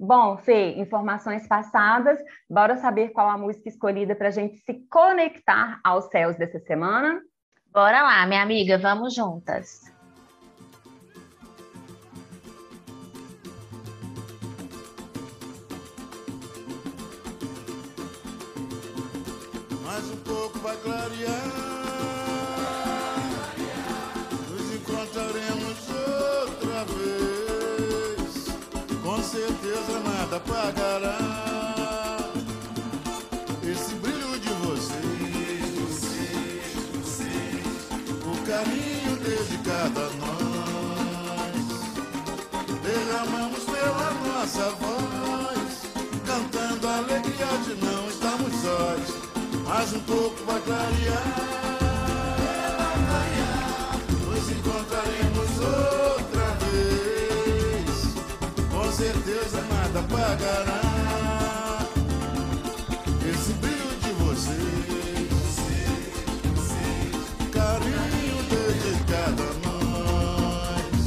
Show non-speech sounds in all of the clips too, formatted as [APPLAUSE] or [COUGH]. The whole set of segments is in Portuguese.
Bom, Fê, informações passadas, bora saber qual a música escolhida para a gente se conectar aos céus dessa semana? Bora lá, minha amiga, vamos juntas. Mais um pouco vai clarear. Apagará esse brilho de vocês, o carinho dedicado a nós. Derramamos pela nossa voz, cantando a alegria de não estarmos sós. Mais um pouco vai clarear. Apagará esse brilho de vocês. Carinho dedicado a nós.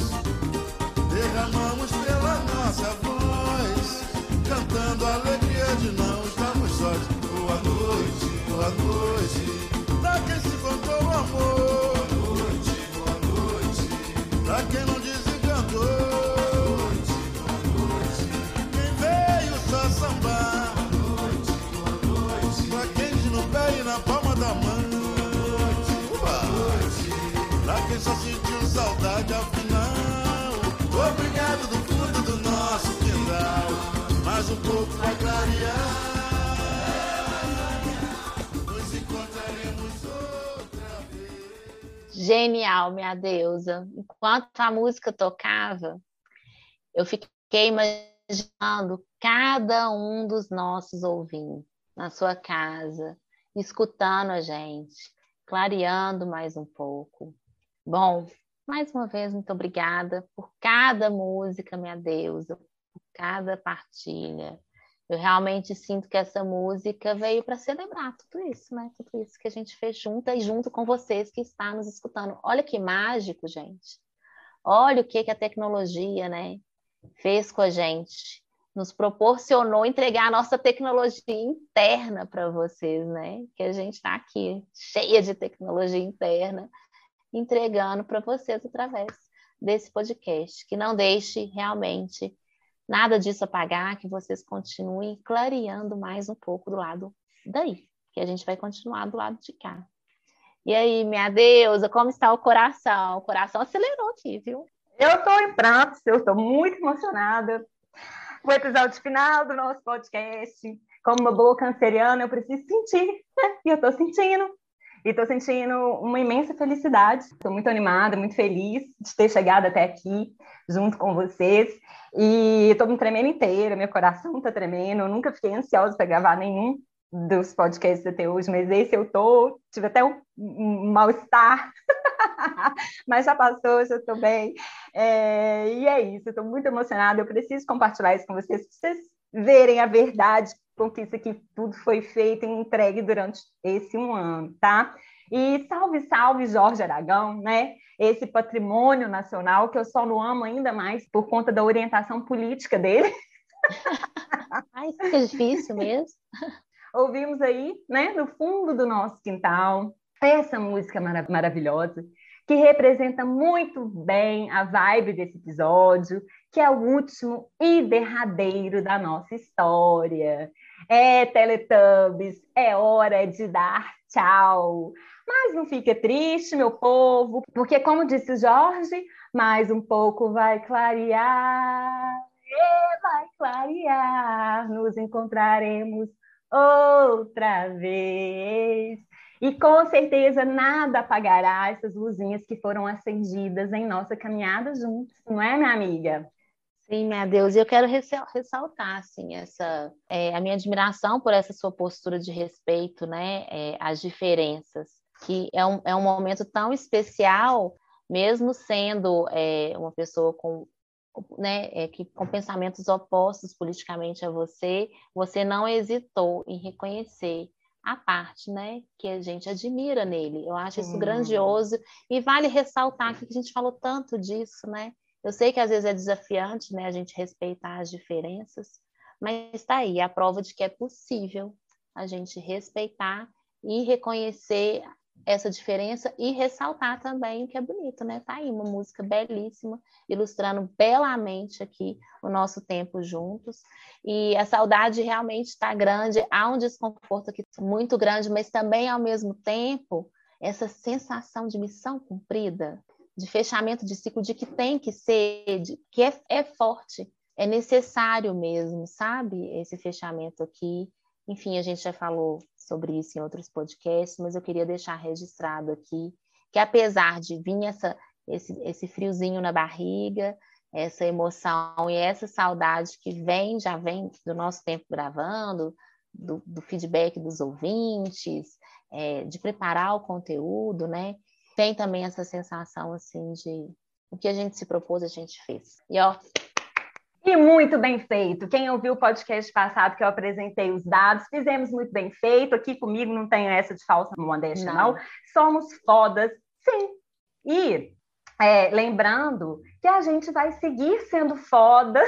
Derramamos pela nossa voz, cantando a alegria de não estarmos sós. Boa noite, boa noite, só sentiu saudade afinal. Obrigado do fundo do nosso quintal. Mais um pouco vai clarear. Genial, minha deusa. Enquanto a música tocava, eu fiquei imaginando cada um dos nossos ouvintes na sua casa, escutando a gente, clareando mais um pouco, Bom, mais uma vez, muito obrigada por cada música, minha deusa, por cada partilha. Eu realmente sinto que essa música veio para celebrar tudo isso, né? Tudo isso que a gente fez junto e junto com vocês que estão nos escutando. Olha que mágico, gente. Olha o que, que a tecnologia, né, fez com a gente. Nos proporcionou entregar a nossa tecnologia interna para vocês, né? Que a gente está aqui cheia de tecnologia interna entregando para vocês através desse podcast. Que não deixe realmente nada disso apagar, que vocês continuem clareando mais um pouco do lado daí, que a gente vai continuar do lado de cá. E aí, minha deusa, como está o coração? O coração acelerou aqui, viu? Eu estou em prantos, eu estou muito emocionada. O episódio final do nosso podcast. Como uma boa canceriana, eu preciso sentir, né? E eu estou sentindo. E estou sentindo uma imensa felicidade. Estou muito animada, muito feliz de ter chegado até aqui junto com vocês. E estou me tremendo inteira, meu coração está tremendo. Eu nunca fiquei ansiosa para gravar nenhum dos podcasts até hoje, mas esse eu tô, tive até um, mal-estar, [LAUGHS] mas já passou, já estou bem. É, e é isso, estou muito emocionada. Eu preciso compartilhar isso com vocês, para vocês verem a verdade com que isso aqui tudo foi feito e entregue durante esse um ano, tá? E salve, salve, Jorge Aragão, né? Esse patrimônio nacional que eu só não amo ainda mais por conta da orientação política dele. [LAUGHS] Ai, isso é difícil mesmo. Ouvimos aí, né, no fundo do nosso quintal, essa música marav maravilhosa que representa muito bem a vibe desse episódio, que é o último e derradeiro da nossa história. É, Teletubbies, é hora de dar tchau. Mas não fique triste, meu povo, porque, como disse o Jorge, mais um pouco vai clarear, vai clarear, nos encontraremos outra vez. E com certeza nada apagará essas luzinhas que foram acendidas em nossa caminhada juntos, não é, minha amiga? Sim, minha Deus, e eu quero ressaltar assim essa é, a minha admiração por essa sua postura de respeito, né, é, às diferenças, que é um, é um momento tão especial, mesmo sendo é, uma pessoa com né, é, que, com pensamentos opostos politicamente a você, você não hesitou em reconhecer a parte, né, que a gente admira nele. Eu acho isso hum. grandioso e vale ressaltar que a gente falou tanto disso, né? Eu sei que às vezes é desafiante, né, a gente respeitar as diferenças, mas está aí a prova de que é possível a gente respeitar e reconhecer essa diferença e ressaltar também o que é bonito, né? Tá aí uma música belíssima, ilustrando belamente aqui o nosso tempo juntos. E a saudade realmente está grande, há um desconforto aqui muito grande, mas também ao mesmo tempo essa sensação de missão cumprida, de fechamento de ciclo, de que tem que ser, de, que é, é forte, é necessário mesmo, sabe? Esse fechamento aqui. Enfim, a gente já falou sobre isso em outros podcasts, mas eu queria deixar registrado aqui que apesar de vir essa, esse, esse friozinho na barriga, essa emoção e essa saudade que vem, já vem do nosso tempo gravando, do, do feedback dos ouvintes, é, de preparar o conteúdo, né? tem também essa sensação assim de o que a gente se propôs, a gente fez. E ó. E muito bem feito. Quem ouviu o podcast passado que eu apresentei os dados, fizemos muito bem feito. Aqui comigo não tenho essa de falsa modéstia, não. não. Somos fodas, sim. E é, lembrando que a gente vai seguir sendo foda.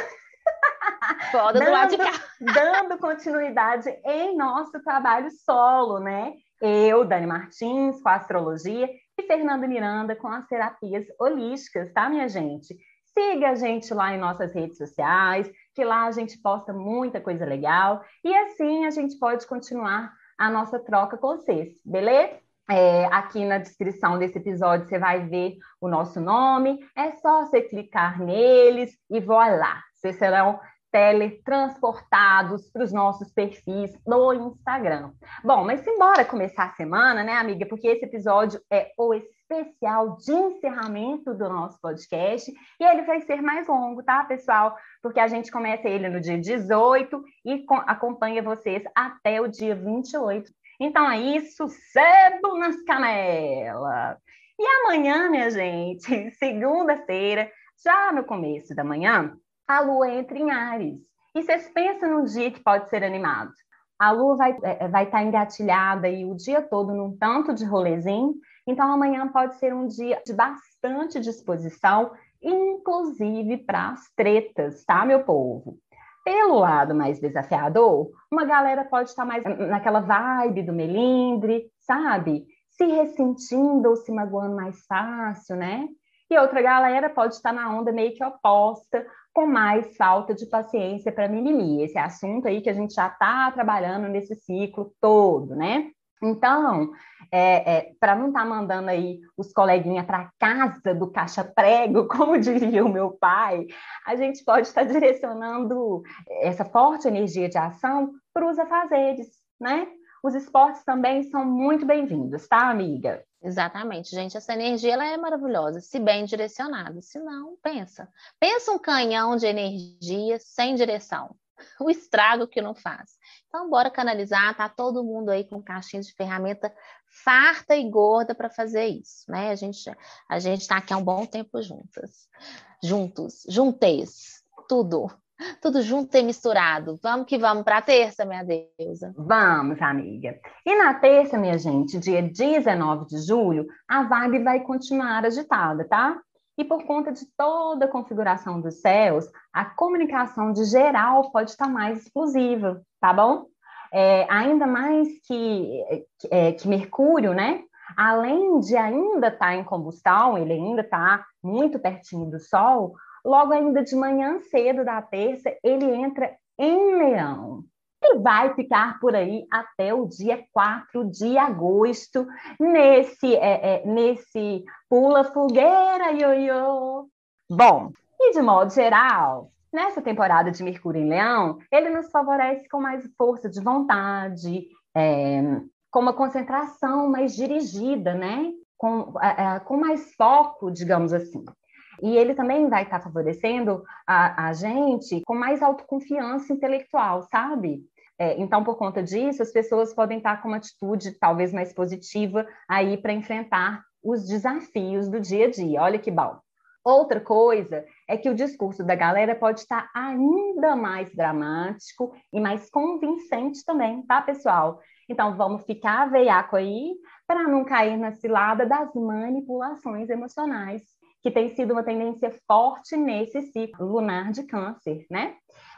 Foda dando, do lado de cá. Dando continuidade em nosso trabalho solo, né? Eu, Dani Martins, com a astrologia, e Fernanda Miranda com as terapias holísticas, tá, minha gente? Siga a gente lá em nossas redes sociais, que lá a gente posta muita coisa legal e assim a gente pode continuar a nossa troca com vocês, beleza? É, aqui na descrição desse episódio você vai ver o nosso nome, é só você clicar neles e voilá, vocês serão teletransportados para os nossos perfis no Instagram. Bom, mas simbora começar a semana, né, amiga? Porque esse episódio é o especial de encerramento do nosso podcast e ele vai ser mais longo, tá, pessoal? Porque a gente começa ele no dia 18 e acompanha vocês até o dia 28. Então é isso, cedo nas canelas. E amanhã, minha gente, [LAUGHS] segunda-feira, já no começo da manhã, a lua entra em Ares. E vocês pensam num dia que pode ser animado. A lua vai estar é, vai tá engatilhada e o dia todo num tanto de rolezinho, então amanhã pode ser um dia de bastante disposição, inclusive para as tretas, tá, meu povo? Pelo lado mais desafiador, uma galera pode estar mais naquela vibe do melindre, sabe? Se ressentindo ou se magoando mais fácil, né? E outra galera pode estar na onda meio que oposta, com mais falta de paciência para mimimi. Esse assunto aí que a gente já está trabalhando nesse ciclo todo, né? Então, é, é, para não estar tá mandando aí os coleguinhas para casa do caixa-prego, [LAUGHS] como diria o meu pai, a gente pode estar tá direcionando essa forte energia de ação para os afazeres, né? Os esportes também são muito bem-vindos, tá, amiga? Exatamente, gente. Essa energia ela é maravilhosa, se bem direcionada. Se não, pensa. Pensa um canhão de energia sem direção. [LAUGHS] O estrago que não faz. Então, bora canalizar. Tá todo mundo aí com caixinha de ferramenta farta e gorda para fazer isso, né? A gente a gente está aqui há um bom tempo juntas, juntos, juntês, tudo. Tudo junto e misturado. Vamos que vamos para a terça, minha deusa. Vamos, amiga. E na terça, minha gente, dia 19 de julho, a vibe vai continuar agitada, tá? E por conta de toda a configuração dos céus, a comunicação de geral pode estar mais explosiva, tá bom? É, ainda mais que, é, que Mercúrio, né? Além de ainda estar tá em combustão, ele ainda está muito pertinho do Sol, logo ainda de manhã cedo da terça, ele entra em Leão. E vai ficar por aí até o dia 4 de agosto, nesse, é, é, nesse pula fogueira, ioiô. Bom, e de modo geral, nessa temporada de Mercúrio em Leão, ele nos favorece com mais força de vontade, é, com uma concentração mais dirigida, né? Com, com mais foco, digamos assim. E ele também vai estar favorecendo a, a gente com mais autoconfiança intelectual, sabe? É, então, por conta disso, as pessoas podem estar com uma atitude talvez mais positiva aí para enfrentar os desafios do dia a dia. Olha que bom. Outra coisa é que o discurso da galera pode estar ainda mais dramático e mais convincente também, tá, pessoal? Então, vamos ficar veiaco aí para não cair na cilada das manipulações emocionais, que tem sido uma tendência forte nesse ciclo lunar de câncer, né?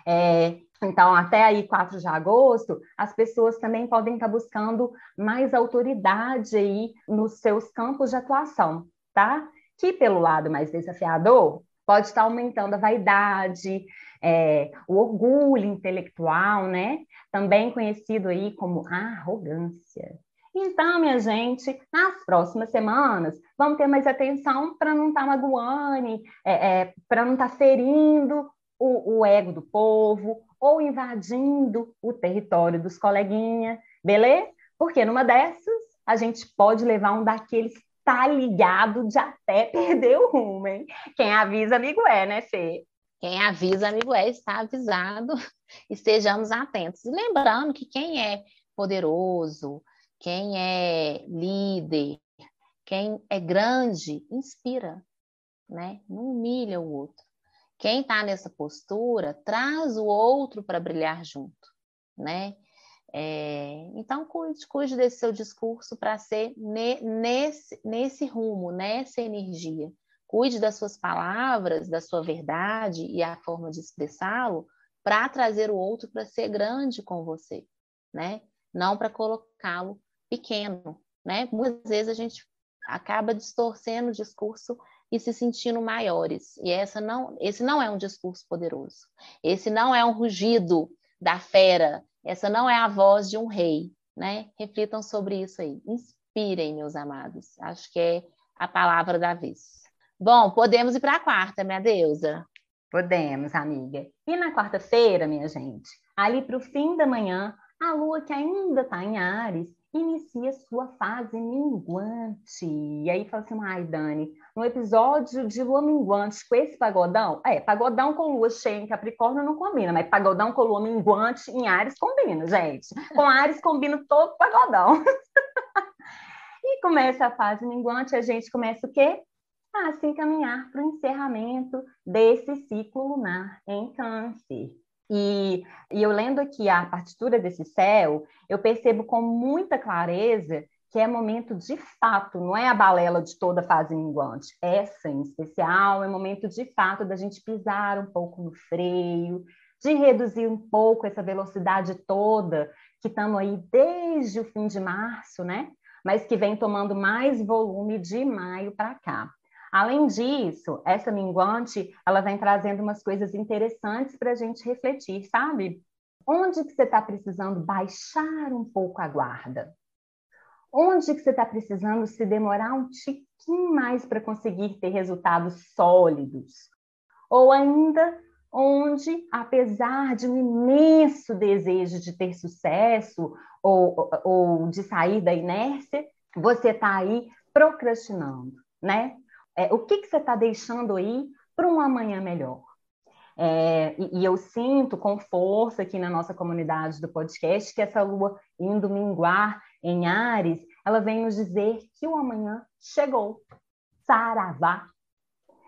É, então, até aí, 4 de agosto, as pessoas também podem estar buscando mais autoridade aí nos seus campos de atuação, tá? Que pelo lado mais desafiador, pode estar aumentando a vaidade, é, o orgulho intelectual, né? Também conhecido aí como arrogância. Então, minha gente, nas próximas semanas, vamos ter mais atenção para não estar tá magoando, é, é, para não estar tá ferindo o, o, ego do povo ou invadindo o território dos coleguinhas, beleza? Porque numa dessas, a gente pode levar um daqueles tá ligado de até perder o rumo, hein? Quem avisa, amigo é, né, Fê? Quem avisa, amigo é, está avisado. [LAUGHS] Estejamos atentos. E lembrando que quem é poderoso, quem é líder, quem é grande, inspira, né? Não humilha o outro. Quem está nessa postura traz o outro para brilhar junto, né? É, então, cuide, cuide desse seu discurso para ser ne, nesse, nesse rumo, nessa energia. Cuide das suas palavras, da sua verdade e a forma de expressá-lo para trazer o outro para ser grande com você, né? Não para colocá-lo pequeno, né? Muitas vezes a gente acaba distorcendo o discurso e se sentindo maiores. E essa não, esse não é um discurso poderoso. Esse não é um rugido da fera. Essa não é a voz de um rei, né? Reflitam sobre isso aí. Inspirem, meus amados. Acho que é a palavra da vez. Bom, podemos ir para a quarta, minha deusa. Podemos, amiga. E na quarta-feira, minha gente, ali para o fim da manhã, a lua que ainda está em Ares inicia sua fase minguante. E aí fala assim, ai, Dani, no episódio de lua minguante com esse pagodão, é, pagodão com lua cheia em Capricórnio não combina, mas pagodão com lua minguante em Ares combina, gente. Com Ares combina todo pagodão. [LAUGHS] e começa a fase minguante, a gente começa o quê? A se encaminhar para o encerramento desse ciclo lunar em câncer. E, e eu lendo aqui a partitura desse céu, eu percebo com muita clareza que é momento de fato, não é a balela de toda fase minguante. Essa em especial é momento de fato da gente pisar um pouco no freio, de reduzir um pouco essa velocidade toda que estamos aí desde o fim de março, né? Mas que vem tomando mais volume de maio para cá. Além disso, essa minguante, ela vem trazendo umas coisas interessantes para a gente refletir, sabe? Onde que você está precisando baixar um pouco a guarda? Onde que você está precisando se demorar um tiquinho mais para conseguir ter resultados sólidos? Ou ainda onde, apesar de um imenso desejo de ter sucesso ou, ou de sair da inércia, você está aí procrastinando, né? É, o que, que você está deixando aí para um amanhã melhor? É, e, e, eu sinto com força aqui na nossa comunidade do podcast que essa lua indo minguar em Ares, ela vem nos dizer que o amanhã chegou. Saravá.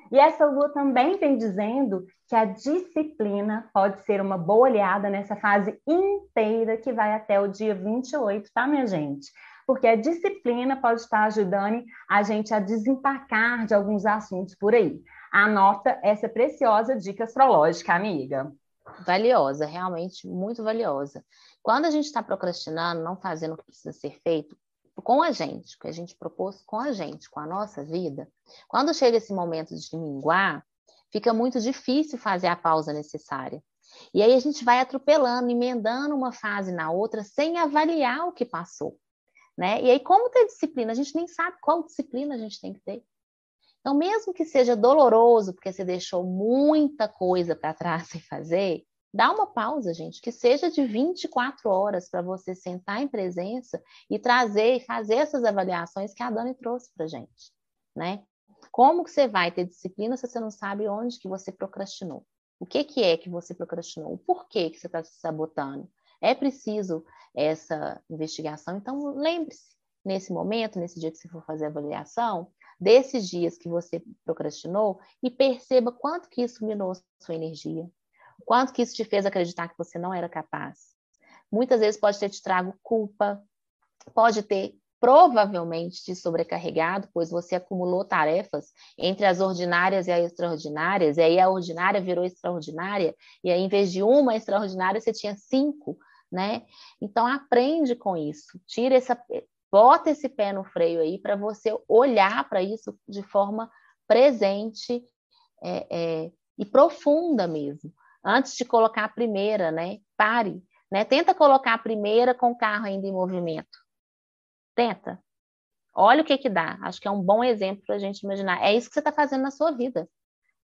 E essa lua também vem dizendo que a disciplina pode ser uma boa aliada nessa fase inteira que vai até o dia 28, tá, minha gente? Porque a disciplina pode estar ajudando a gente a desempacar de alguns assuntos por aí. Anota essa preciosa dica astrológica, amiga. Valiosa, realmente muito valiosa. Quando a gente está procrastinando, não fazendo o que precisa ser feito, com a gente, que a gente propôs com a gente, com a nossa vida, quando chega esse momento de minguar, fica muito difícil fazer a pausa necessária. E aí a gente vai atropelando, emendando uma fase na outra, sem avaliar o que passou. Né? E aí, como ter disciplina? A gente nem sabe qual disciplina a gente tem que ter. Então, mesmo que seja doloroso, porque você deixou muita coisa para trás sem [LAUGHS] fazer, dá uma pausa, gente, que seja de 24 horas para você sentar em presença e trazer fazer essas avaliações que a Dani trouxe para gente, né? Como que você vai ter disciplina se você não sabe onde que você procrastinou? O que, que é que você procrastinou? O porquê que você está se sabotando? É preciso essa investigação. Então, lembre-se, nesse momento, nesse dia que você for fazer a avaliação, desses dias que você procrastinou e perceba quanto que isso minou sua energia, quanto que isso te fez acreditar que você não era capaz. Muitas vezes pode ter te trago culpa, pode ter provavelmente te sobrecarregado, pois você acumulou tarefas entre as ordinárias e as extraordinárias, e aí a ordinária virou extraordinária, e aí em vez de uma extraordinária você tinha cinco, né? Então aprende com isso, tira essa, bota esse pé no freio aí para você olhar para isso de forma presente é, é, e profunda mesmo, antes de colocar a primeira, né? Pare, né? Tenta colocar a primeira com o carro ainda em movimento Tenta. Olha o que que dá. Acho que é um bom exemplo para a gente imaginar. É isso que você está fazendo na sua vida.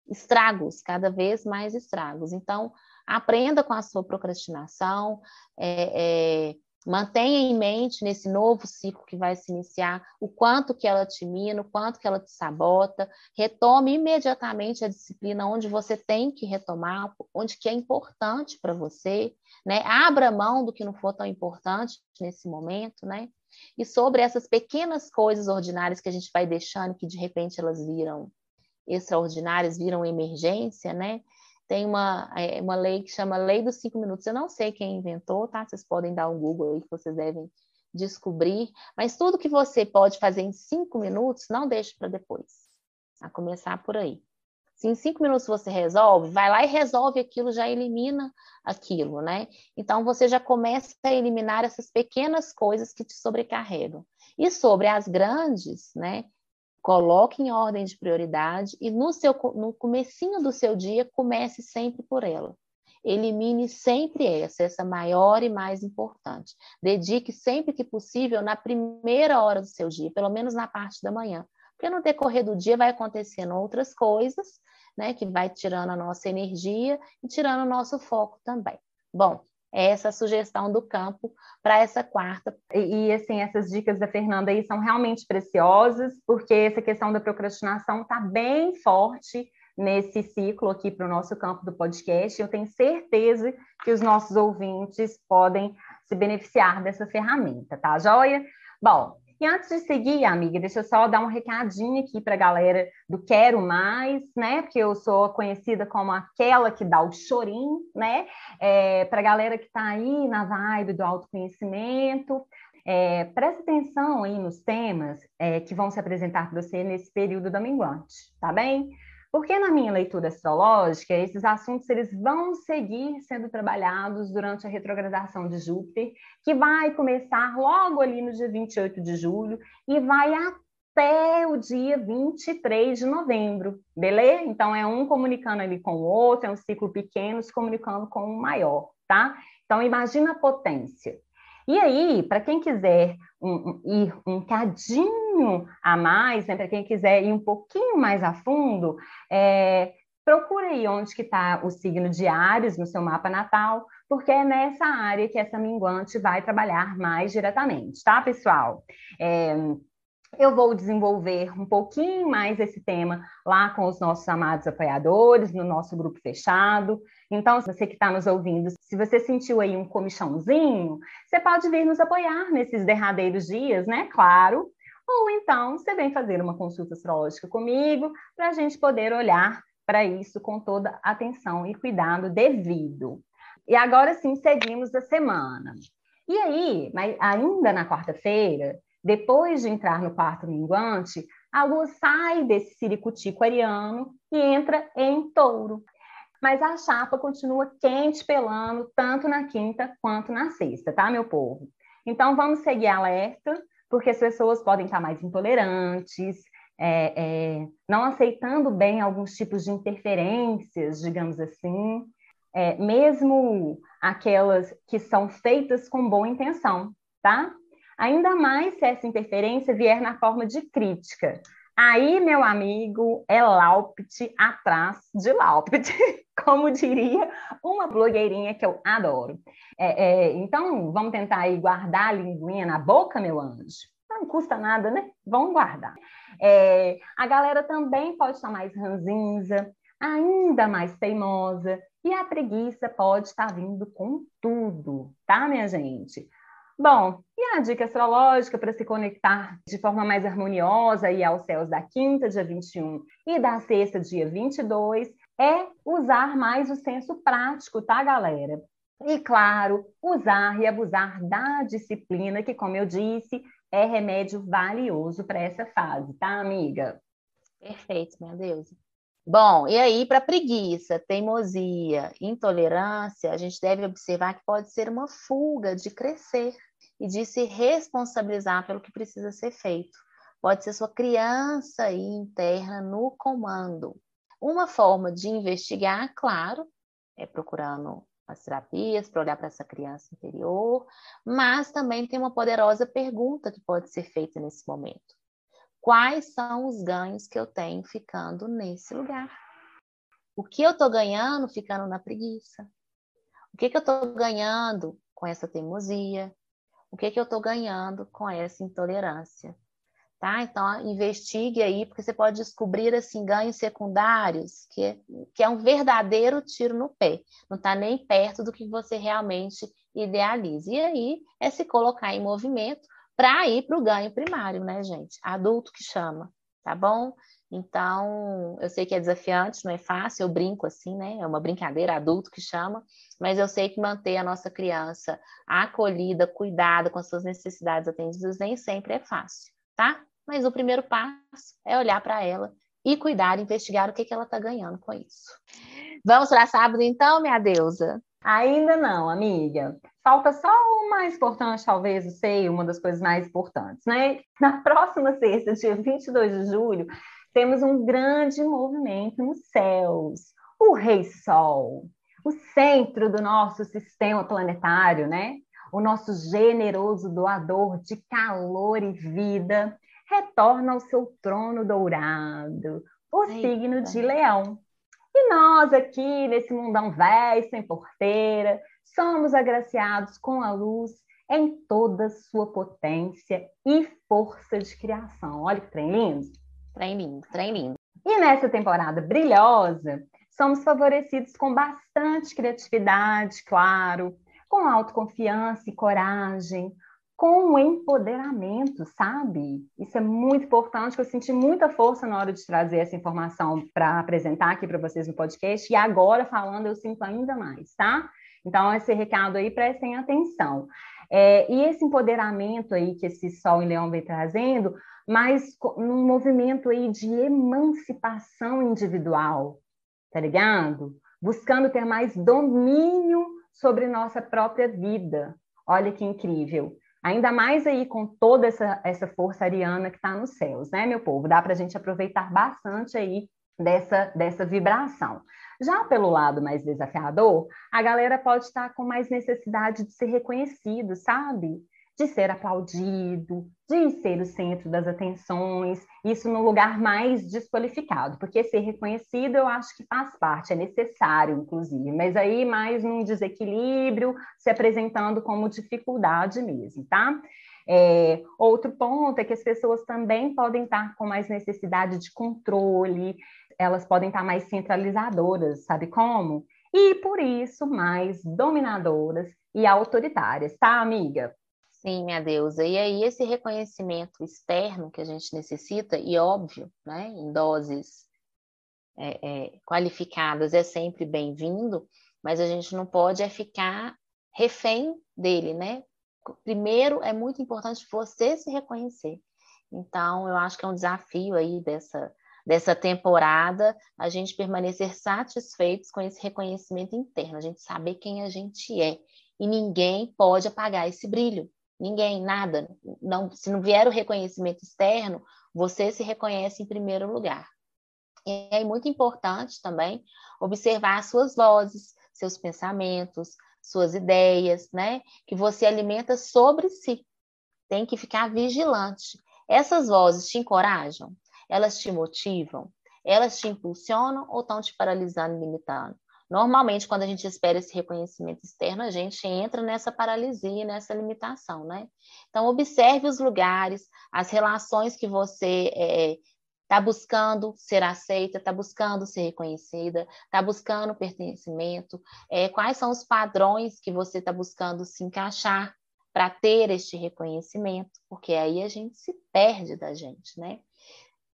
Estragos, cada vez mais estragos. Então, aprenda com a sua procrastinação, é, é, mantenha em mente nesse novo ciclo que vai se iniciar o quanto que ela te mina, o quanto que ela te sabota, retome imediatamente a disciplina onde você tem que retomar, onde que é importante para você, né? Abra mão do que não for tão importante nesse momento, né? E sobre essas pequenas coisas ordinárias que a gente vai deixando, que de repente elas viram extraordinárias, viram emergência, né? Tem uma, é, uma lei que chama Lei dos Cinco Minutos. Eu não sei quem inventou, tá? Vocês podem dar um Google aí que vocês devem descobrir. Mas tudo que você pode fazer em cinco minutos, não deixe para depois. A começar por aí. Se em cinco minutos você resolve, vai lá e resolve aquilo, já elimina aquilo, né? Então você já começa a eliminar essas pequenas coisas que te sobrecarregam. E sobre as grandes, né? Coloque em ordem de prioridade e no seu no comecinho do seu dia comece sempre por ela. Elimine sempre essa, essa maior e mais importante. Dedique sempre que possível na primeira hora do seu dia, pelo menos na parte da manhã, porque no decorrer do dia vai acontecendo outras coisas né, que vai tirando a nossa energia e tirando o nosso foco também. Bom, essa sugestão do campo para essa quarta. E, e, assim, essas dicas da Fernanda aí são realmente preciosas, porque essa questão da procrastinação está bem forte nesse ciclo aqui para o nosso campo do podcast. Eu tenho certeza que os nossos ouvintes podem se beneficiar dessa ferramenta, tá joia? Bom, e antes de seguir, amiga, deixa eu só dar um recadinho aqui para a galera do Quero Mais, né? Porque eu sou conhecida como aquela que dá o chorinho, né? É, para a galera que está aí na vibe do autoconhecimento. É, presta atenção aí nos temas é, que vão se apresentar para você nesse período da minguante, tá bem? Porque na minha leitura astrológica, esses assuntos eles vão seguir sendo trabalhados durante a retrogradação de Júpiter, que vai começar logo ali no dia 28 de julho e vai até o dia 23 de novembro, beleza? Então é um comunicando ali com o outro, é um ciclo pequeno se comunicando com o maior, tá? Então imagina a potência. E aí, para quem quiser ir um cadinho a mais, né, para quem quiser ir um pouquinho mais a fundo, é, procura aí onde que está o signo de Ares no seu mapa natal, porque é nessa área que essa minguante vai trabalhar mais diretamente, tá, pessoal? É, eu vou desenvolver um pouquinho mais esse tema lá com os nossos amados apoiadores, no nosso grupo fechado. Então, se você que está nos ouvindo, se você sentiu aí um comichãozinho, você pode vir nos apoiar nesses derradeiros dias, né? Claro. Ou então você vem fazer uma consulta astrológica comigo para a gente poder olhar para isso com toda atenção e cuidado devido. E agora sim, seguimos a semana. E aí, mas ainda na quarta-feira, depois de entrar no quarto minguante, a lua sai desse ciricutico ariano e entra em touro. Mas a chapa continua quente pelando tanto na quinta quanto na sexta, tá, meu povo? Então vamos seguir alerta, porque as pessoas podem estar mais intolerantes, é, é, não aceitando bem alguns tipos de interferências, digamos assim, é, mesmo aquelas que são feitas com boa intenção, tá? Ainda mais se essa interferência vier na forma de crítica. Aí, meu amigo, é Laupit atrás de Laupit, [LAUGHS] como diria uma blogueirinha que eu adoro. É, é, então, vamos tentar aí guardar a linguinha na boca, meu anjo? Não custa nada, né? Vamos guardar. É, a galera também pode estar mais ranzinza, ainda mais teimosa, e a preguiça pode estar vindo com tudo, tá, minha gente? Bom, e a dica astrológica para se conectar de forma mais harmoniosa e aos céus da quinta, dia 21, e da sexta, dia 22, é usar mais o senso prático, tá, galera? E, claro, usar e abusar da disciplina, que, como eu disse, é remédio valioso para essa fase, tá, amiga? Perfeito, minha deusa. Bom, e aí, para preguiça, teimosia, intolerância, a gente deve observar que pode ser uma fuga de crescer e de se responsabilizar pelo que precisa ser feito. Pode ser sua criança interna no comando. Uma forma de investigar, claro, é procurando as terapias para olhar para essa criança interior, mas também tem uma poderosa pergunta que pode ser feita nesse momento quais são os ganhos que eu tenho ficando nesse lugar. O que eu estou ganhando ficando na preguiça? O que, que eu estou ganhando com essa teimosia? O que, que eu estou ganhando com essa intolerância? Tá? Então, investigue aí, porque você pode descobrir assim, ganhos secundários, que é, que é um verdadeiro tiro no pé. Não está nem perto do que você realmente idealiza. E aí é se colocar em movimento para ir para o ganho primário, né, gente? Adulto que chama, tá bom? Então, eu sei que é desafiante, não é fácil, eu brinco assim, né? É uma brincadeira, adulto que chama, mas eu sei que manter a nossa criança acolhida, cuidada, com as suas necessidades atendidas, nem sempre é fácil, tá? Mas o primeiro passo é olhar para ela e cuidar, investigar o que, que ela está ganhando com isso. Vamos para sábado, então, minha deusa? Ainda não, amiga. Falta só o mais importante, talvez, eu sei, uma das coisas mais importantes, né? Na próxima sexta, dia 22 de julho, temos um grande movimento nos céus. O Rei Sol, o centro do nosso sistema planetário, né? O nosso generoso doador de calor e vida retorna ao seu trono dourado, o Eita. signo de Leão. E nós aqui, nesse mundão velho, sem porteira, somos agraciados com a luz em toda sua potência e força de criação. Olha que trem lindo. Trem lindo, trem lindo. E nessa temporada brilhosa, somos favorecidos com bastante criatividade, claro, com autoconfiança e coragem, com empoderamento, sabe? Isso é muito importante, eu senti muita força na hora de trazer essa informação para apresentar aqui para vocês no podcast, e agora falando eu sinto ainda mais, tá? Então, esse recado aí, prestem atenção. É, e esse empoderamento aí que esse Sol em Leão vem trazendo, mas num movimento aí de emancipação individual, tá ligado? Buscando ter mais domínio sobre nossa própria vida. Olha que incrível. Ainda mais aí com toda essa, essa força ariana que está nos céus, né, meu povo? Dá para a gente aproveitar bastante aí dessa, dessa vibração. Já pelo lado mais desafiador, a galera pode estar com mais necessidade de ser reconhecido, sabe? De ser aplaudido, de ser o centro das atenções, isso no lugar mais desqualificado, porque ser reconhecido eu acho que faz parte, é necessário, inclusive, mas aí mais num desequilíbrio, se apresentando como dificuldade mesmo, tá? É, outro ponto é que as pessoas também podem estar com mais necessidade de controle, elas podem estar mais centralizadoras, sabe como? E por isso mais dominadoras e autoritárias, tá, amiga? Sim, minha deusa. E aí, esse reconhecimento externo que a gente necessita, e óbvio, né, em doses é, é, qualificadas é sempre bem-vindo, mas a gente não pode é ficar refém dele, né? Primeiro, é muito importante você se reconhecer. Então, eu acho que é um desafio aí dessa, dessa temporada a gente permanecer satisfeitos com esse reconhecimento interno, a gente saber quem a gente é. E ninguém pode apagar esse brilho. Ninguém, nada. Não, se não vier o reconhecimento externo, você se reconhece em primeiro lugar. E é muito importante também observar suas vozes, seus pensamentos, suas ideias, né? Que você alimenta sobre si. Tem que ficar vigilante. Essas vozes te encorajam? Elas te motivam? Elas te impulsionam ou estão te paralisando e limitando? Normalmente, quando a gente espera esse reconhecimento externo, a gente entra nessa paralisia, nessa limitação, né? Então, observe os lugares, as relações que você é, está buscando ser aceita, está buscando ser reconhecida, está buscando pertencimento, é, quais são os padrões que você está buscando se encaixar para ter este reconhecimento, porque aí a gente se perde da gente, né?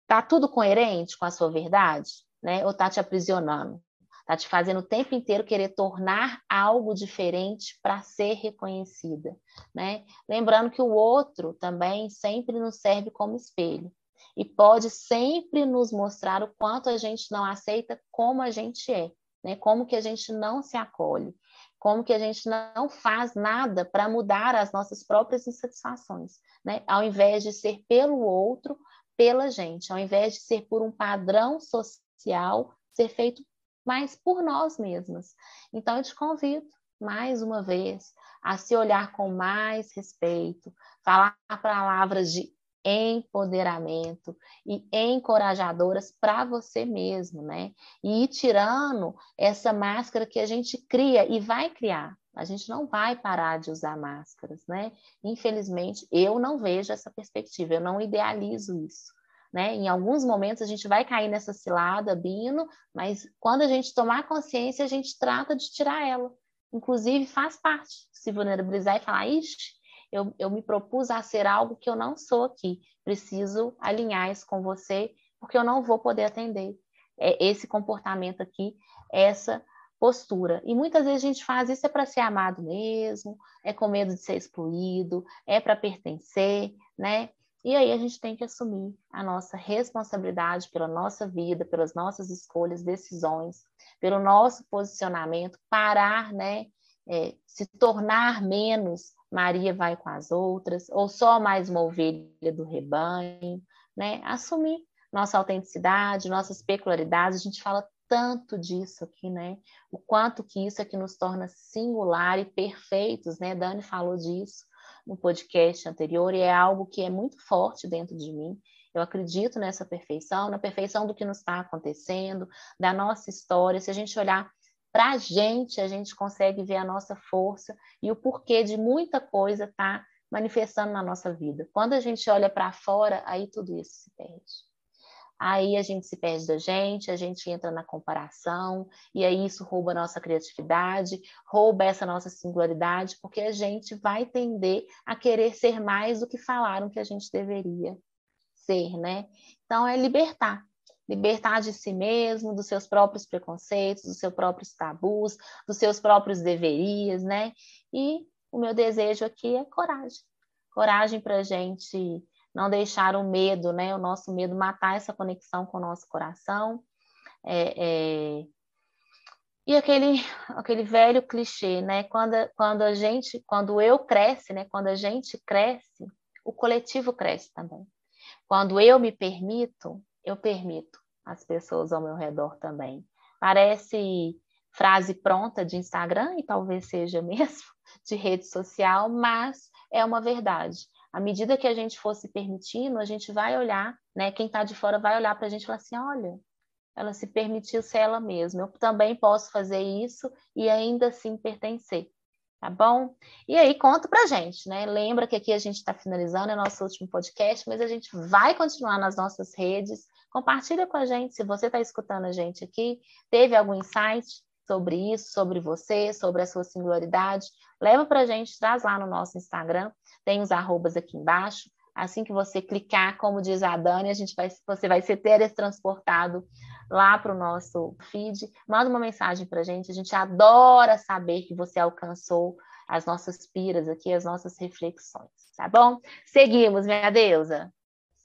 Tá tudo coerente com a sua verdade, né? Ou tá te aprisionando? Tá te fazendo o tempo inteiro querer tornar algo diferente para ser reconhecida, né? Lembrando que o outro também sempre nos serve como espelho e pode sempre nos mostrar o quanto a gente não aceita como a gente é, né? Como que a gente não se acolhe, como que a gente não faz nada para mudar as nossas próprias insatisfações, né? Ao invés de ser pelo outro, pela gente, ao invés de ser por um padrão social, ser feito mais por nós mesmas. Então eu te convido mais uma vez a se olhar com mais respeito, falar palavras de empoderamento e encorajadoras para você mesmo, né? E ir tirando essa máscara que a gente cria e vai criar. A gente não vai parar de usar máscaras, né? Infelizmente, eu não vejo essa perspectiva, eu não idealizo isso. Né? Em alguns momentos a gente vai cair nessa cilada, Bino, mas quando a gente tomar consciência, a gente trata de tirar ela. Inclusive, faz parte se vulnerabilizar e falar, ixi, eu, eu me propus a ser algo que eu não sou aqui. Preciso alinhar isso com você, porque eu não vou poder atender é, esse comportamento aqui, essa postura. E muitas vezes a gente faz isso é para ser amado mesmo, é com medo de ser excluído, é para pertencer, né? E aí a gente tem que assumir a nossa responsabilidade pela nossa vida, pelas nossas escolhas, decisões, pelo nosso posicionamento, parar, né? É, se tornar menos Maria vai com as outras, ou só mais uma ovelha do rebanho, né? Assumir nossa autenticidade, nossas peculiaridades, a gente fala tanto disso aqui, né? O quanto que isso é que nos torna singular e perfeitos, né? Dani falou disso no podcast anterior e é algo que é muito forte dentro de mim. Eu acredito nessa perfeição, na perfeição do que nos está acontecendo, da nossa história. Se a gente olhar para a gente, a gente consegue ver a nossa força e o porquê de muita coisa estar tá manifestando na nossa vida. Quando a gente olha para fora, aí tudo isso se perde. Aí a gente se perde da gente, a gente entra na comparação, e aí isso rouba a nossa criatividade, rouba essa nossa singularidade, porque a gente vai tender a querer ser mais do que falaram que a gente deveria ser, né? Então é libertar, libertar de si mesmo, dos seus próprios preconceitos, dos seus próprios tabus, dos seus próprios deverias, né? E o meu desejo aqui é coragem. Coragem para a gente não deixar o medo, né? O nosso medo matar essa conexão com o nosso coração. É, é... E aquele, aquele velho clichê, né? Quando, quando a gente, quando eu cresce, né? Quando a gente cresce, o coletivo cresce também. Quando eu me permito, eu permito as pessoas ao meu redor também. Parece frase pronta de Instagram e talvez seja mesmo [LAUGHS] de rede social, mas é uma verdade. À medida que a gente for se permitindo, a gente vai olhar, né? Quem está de fora vai olhar para a gente e falar assim: olha, ela se permitiu ser ela mesma. Eu também posso fazer isso e ainda assim pertencer tá bom? E aí conta pra gente, né? Lembra que aqui a gente está finalizando é nosso último podcast, mas a gente vai continuar nas nossas redes. Compartilha com a gente se você está escutando a gente aqui, teve algum insight sobre isso, sobre você, sobre a sua singularidade, leva para a gente, traz lá no nosso Instagram, tem os arrobas aqui embaixo. Assim que você clicar, como diz a Dani, a gente vai, você vai ser teletransportado lá para o nosso feed, manda uma mensagem para a gente. A gente adora saber que você alcançou as nossas piras aqui, as nossas reflexões, tá bom? Seguimos, minha deusa.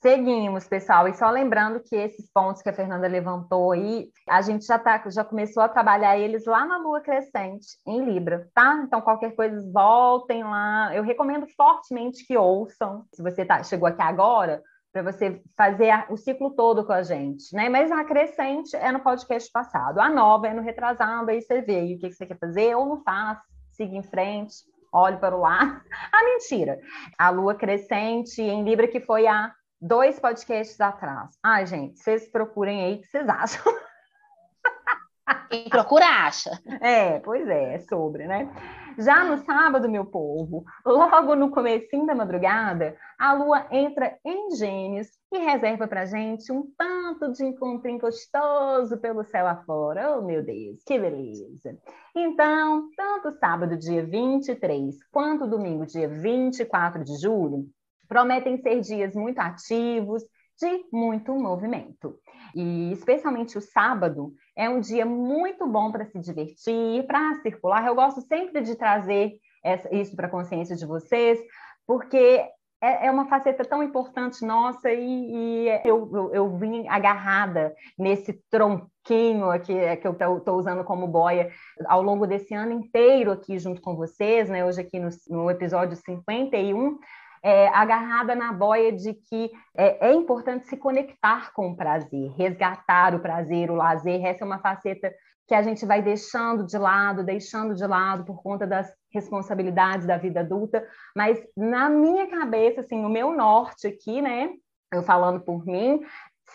Seguimos, pessoal, e só lembrando que esses pontos que a Fernanda levantou aí, a gente já, tá, já começou a trabalhar eles lá na Lua Crescente, em Libra, tá? Então, qualquer coisa, voltem lá. Eu recomendo fortemente que ouçam, se você tá, chegou aqui agora, para você fazer a, o ciclo todo com a gente, né? Mas a crescente é no podcast passado, a nova é no retrasado, aí você vê aí o que, você quer fazer ou não faz, siga em frente, olhe para o lado. [LAUGHS] Ah, mentira! A lua crescente em Libra, que foi há dois podcasts atrás. Ai, gente, vocês procurem aí o que vocês acham. [LAUGHS] Quem procura acha. É, pois é, é sobre, né? Já no sábado, meu povo, logo no comecinho da madrugada, a lua entra em Gêmeos e reserva para gente um tanto de encontrinho gostoso pelo céu afora. Oh, meu Deus, que beleza! Então, tanto sábado, dia 23, quanto domingo, dia 24 de julho, prometem ser dias muito ativos, de muito movimento. E especialmente o sábado é um dia muito bom para se divertir, para circular. Eu gosto sempre de trazer essa, isso para a consciência de vocês, porque é, é, uma faceta tão importante nossa e, e eu, eu, eu, vim agarrada nesse tronquinho aqui é, que eu estou usando como boia ao longo desse ano inteiro aqui junto com vocês, né? Hoje aqui no, no episódio 51, é, agarrada na boia de que é, é, importante se conectar com o prazer, resgatar o prazer, o lazer. Essa é uma faceta que a gente vai deixando de lado, deixando de lado por conta das responsabilidades da vida adulta. Mas na minha cabeça, assim, no meu norte aqui, né? Eu falando por mim,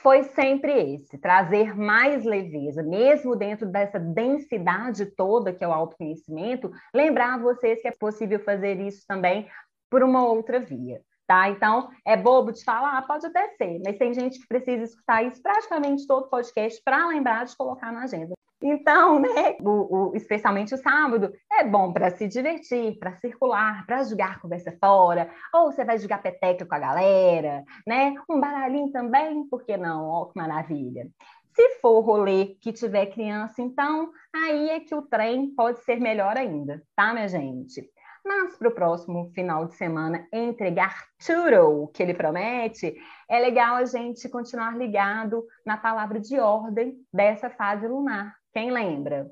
foi sempre esse, trazer mais leveza, mesmo dentro dessa densidade toda que é o autoconhecimento, lembrar vocês que é possível fazer isso também por uma outra via. Tá? Então, é bobo de falar? Pode até ser, mas tem gente que precisa escutar isso praticamente todo podcast para lembrar de colocar na agenda. Então, né, o, o, especialmente o sábado, é bom para se divertir, para circular, para jogar conversa fora, ou você vai jogar peteca com a galera, né? Um baralhinho também, por que não? Ó, que maravilha. Se for rolê que tiver criança, então aí é que o trem pode ser melhor ainda, tá, minha gente? Mas para o próximo final de semana entregar tudo o que ele promete, é legal a gente continuar ligado na palavra de ordem dessa fase lunar. Quem lembra?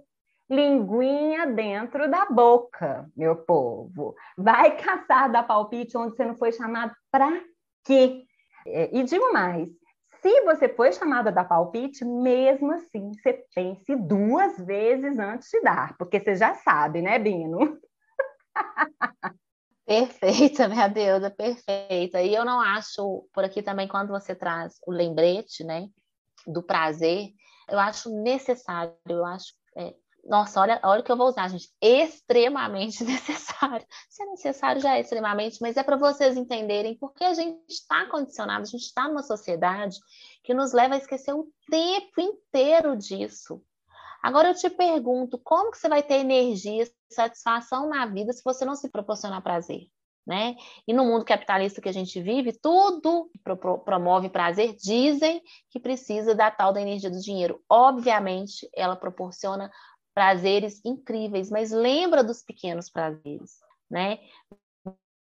Linguinha dentro da boca, meu povo. Vai caçar da palpite onde você não foi chamado para quê? É, e digo mais, se você foi chamada da palpite, mesmo assim, você pense duas vezes antes de dar, porque você já sabe, né, Bino? Perfeita, minha deusa, perfeita. E eu não acho, por aqui também, quando você traz o lembrete, né, do prazer, eu acho necessário, eu acho. É, nossa, olha, olha o que eu vou usar, gente. Extremamente [LAUGHS] necessário. Se é necessário, já é extremamente, mas é para vocês entenderem porque a gente está condicionado, a gente está numa sociedade que nos leva a esquecer o tempo inteiro disso. Agora eu te pergunto, como que você vai ter energia, satisfação na vida se você não se proporcionar prazer? Né? E no mundo capitalista que a gente vive, tudo pro, pro, promove prazer, dizem que precisa da tal da energia do dinheiro. Obviamente, ela proporciona prazeres incríveis, mas lembra dos pequenos prazeres, né?